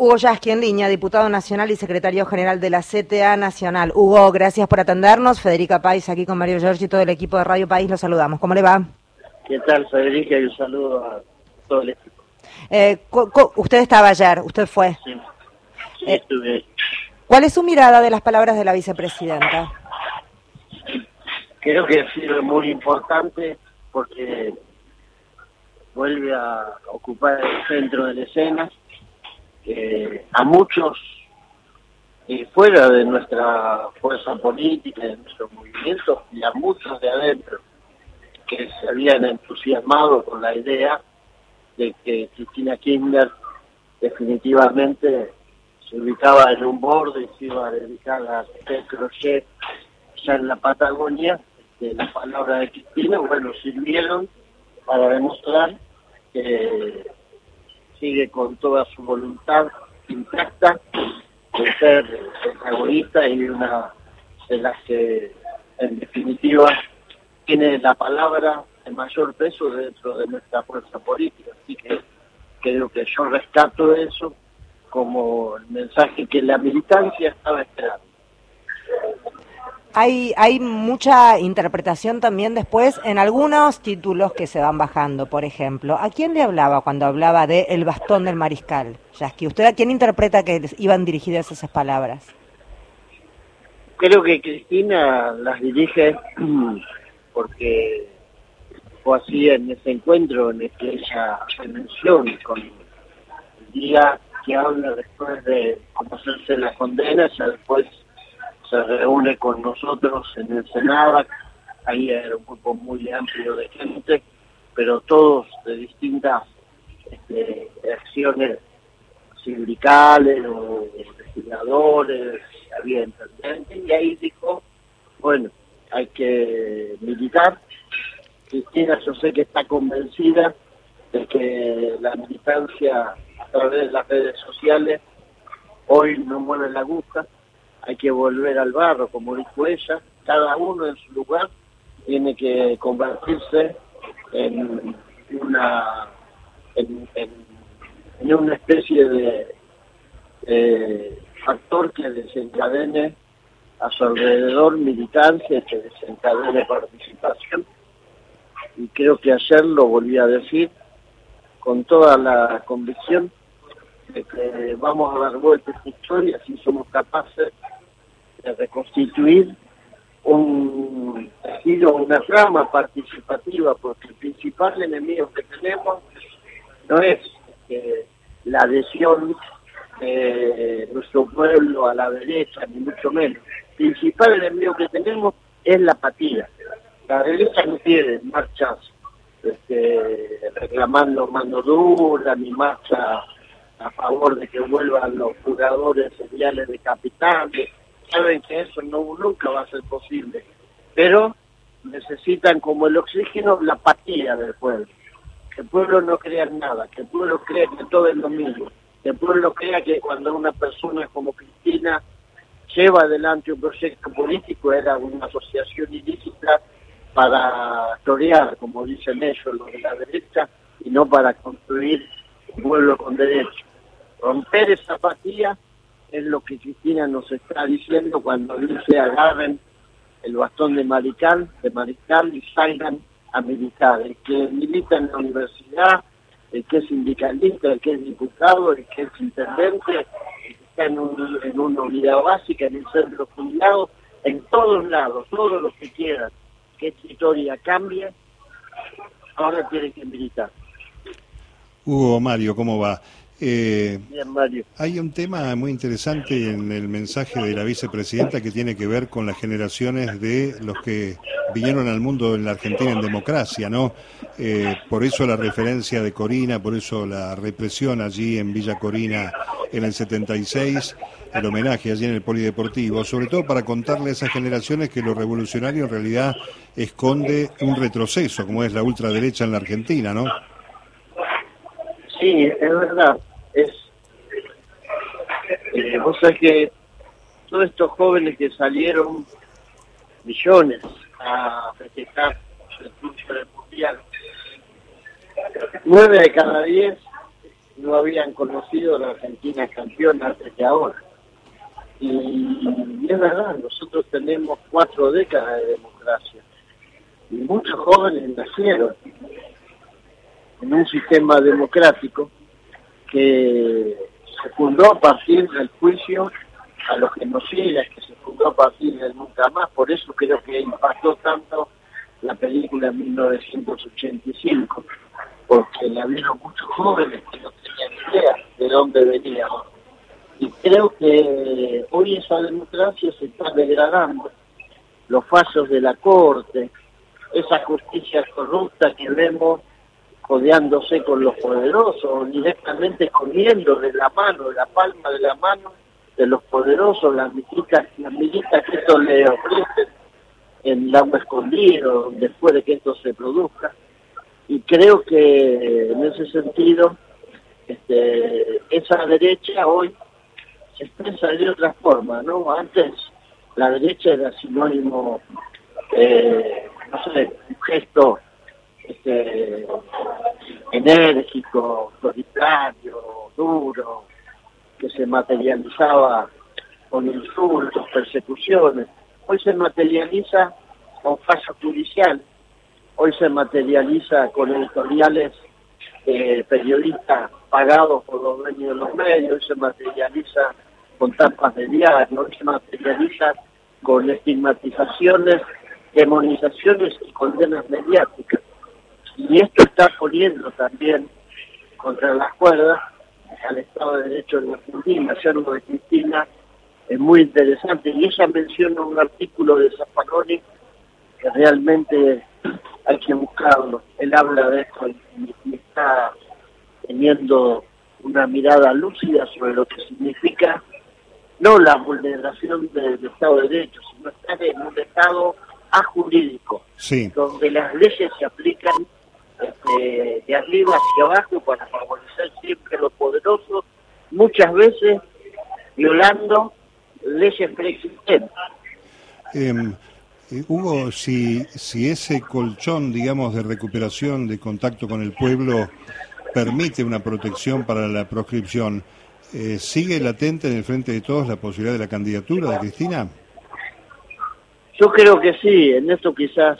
Hugo Yasky en línea, diputado nacional y secretario general de la CTA Nacional. Hugo, gracias por atendernos. Federica País aquí con Mario Giorgi y todo el equipo de Radio País, los saludamos. ¿Cómo le va? ¿Qué tal, Federica? Y un saludo a todo el equipo. Eh, usted estaba ayer, usted fue. Sí, sí eh, estuve. ¿Cuál es su mirada de las palabras de la vicepresidenta? Creo que ha sido muy importante porque vuelve a ocupar el centro de la escena a muchos eh, fuera de nuestra fuerza política, de nuestro movimiento, y a muchos de adentro que se habían entusiasmado con la idea de que Cristina Kirchner definitivamente se ubicaba en un borde y se iba a dedicar a hacer crochet ya en la Patagonia, de la palabra de Cristina, bueno, sirvieron para demostrar que sigue con toda su voluntad intacta de ser egoísta y una de las que en definitiva tiene la palabra de mayor peso dentro de nuestra fuerza política. Así que creo que yo rescato eso como el mensaje que la militancia estaba esperando. Hay, hay mucha interpretación también después en algunos títulos que se van bajando, por ejemplo. ¿A quién le hablaba cuando hablaba de el bastón del mariscal? Yasky, ¿usted a quién interpreta que iban dirigidas esas palabras? Creo que Cristina las dirige porque fue así en ese encuentro en el que ella se menciona con el día que habla después de conocerse la condena, ya después se reúne con nosotros en el Senado, ahí era un grupo muy amplio de gente, pero todos de distintas este, acciones sindicales o legisladores, había intendentes, y ahí dijo, bueno, hay que militar. Cristina yo sé que está convencida de que la militancia a través de las redes sociales hoy no mueve la aguja, hay que volver al barro, como dijo ella, cada uno en su lugar tiene que convertirse en una en, una especie de factor que desencadene a su alrededor militancia, que desencadene participación. Y creo que ayer lo volví a decir con toda la convicción de que vamos a dar vuelta a esta historia si somos capaces de reconstituir un tejido, una trama participativa, porque el principal enemigo que tenemos no es eh, la adhesión de nuestro pueblo a la derecha, ni mucho menos. El principal enemigo que tenemos es la apatía. La derecha no quiere marchas este, reclamando mano dura, ni marcha a favor de que vuelvan los jugadores seriales de capitales, saben que eso no nunca va a ser posible, pero necesitan como el oxígeno la apatía del pueblo. Que el pueblo no crea nada, que el pueblo crea que todo es lo que el pueblo crea que cuando una persona como Cristina lleva adelante un proyecto político era una asociación ilícita para torear, como dicen ellos los de la derecha, y no para construir un pueblo con derecho. Romper esa apatía es lo que Cristina nos está diciendo cuando dice agarren el bastón de mariscal, de mariscal y salgan a militar. El que milita en la universidad, el que es sindicalista, el que es diputado, el que es intendente, el que está en, una unidad básica, en el centro jubilado, en todos lados, todos los que quieran que esta historia cambie, ahora tienen que militar. Hugo Mario, ¿cómo va? Eh, hay un tema muy interesante en el mensaje de la vicepresidenta que tiene que ver con las generaciones de los que vinieron al mundo en la Argentina en democracia, ¿no? Eh, por eso la referencia de Corina, por eso la represión allí en Villa Corina en el 76, el homenaje allí en el Polideportivo, sobre todo para contarle a esas generaciones que lo revolucionario en realidad esconde un retroceso, como es la ultraderecha en la Argentina, ¿no? Sí, es verdad es, eh, vos sabés que todos estos jóvenes que salieron, millones, a festejar el del mundial, nueve de cada diez no habían conocido a la Argentina campeona antes de ahora. Y, es verdad, nosotros tenemos cuatro décadas de democracia y muchos jóvenes nacieron en un sistema democrático que se fundó a partir del juicio a los genocidas, que se fundó a partir del nunca más, por eso creo que impactó tanto la película en 1985, porque la vieron muchos jóvenes que no tenían idea de dónde veníamos. Y creo que hoy esa democracia se está degradando. Los fallos de la Corte, esa justicia corrupta que vemos codeándose con los poderosos, directamente comiendo de la mano, de la palma de la mano de los poderosos, las militas, las que esto le ofrecen en el agua escondido, después de que esto se produzca. Y creo que en ese sentido, este, esa derecha hoy se expresa de otra forma, ¿no? Antes la derecha era sinónimo, eh, no sé, un gesto este, enérgico, autoritario, duro, que se materializaba con insultos, persecuciones. Hoy se materializa con fallo judicial, hoy se materializa con editoriales eh, periodistas pagados por los dueños de los medios, hoy se materializa con tapas de diario, hoy se materializa con estigmatizaciones, demonizaciones y condenas mediáticas. Y esto está poniendo también contra las cuerdas al Estado de Derecho de Argentina. Yerno de Cristina es muy interesante y ella menciona un artículo de Zaffaroni que realmente hay que buscarlo. Él habla de esto y, está teniendo una mirada lúcida sobre lo que significa no la vulneración del Estado de Derecho, sino estar en un Estado ajurídico, donde las leyes se aplican este, de arriba hacia abajo para favorecer siempre a los poderosos, muchas veces violando leyes preexistentes. Em, eh, Hugo, si, si ese colchón, digamos, de recuperación, de contacto con el pueblo, permite una protección para la proscripción, eh, ¿sigue latente en el frente de todos la posibilidad de la candidatura de Cristina? Yo creo que sí, en esto quizás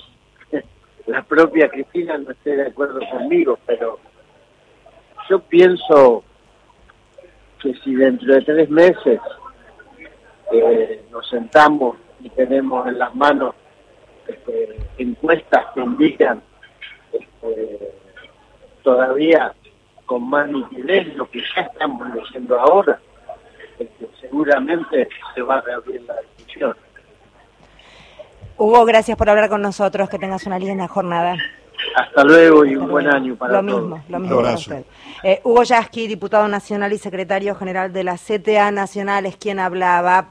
la propia Cristina no esté de acuerdo conmigo, pero yo pienso que si dentro de tres meses eh, nos sentamos y tenemos en las manos este, encuestas que indican este, todavía con más nitidez lo que ya estamos leyendo ahora, este, seguramente se va a reabrir la discusión. Hugo, gracias por hablar con nosotros. Que tengas una linda jornada. Hasta luego y un buen año para lo Mismo, lo mismo para usted. Eh, Hugo Yasky, diputado nacional y secretario general de la CTA Nacional, es quien hablaba.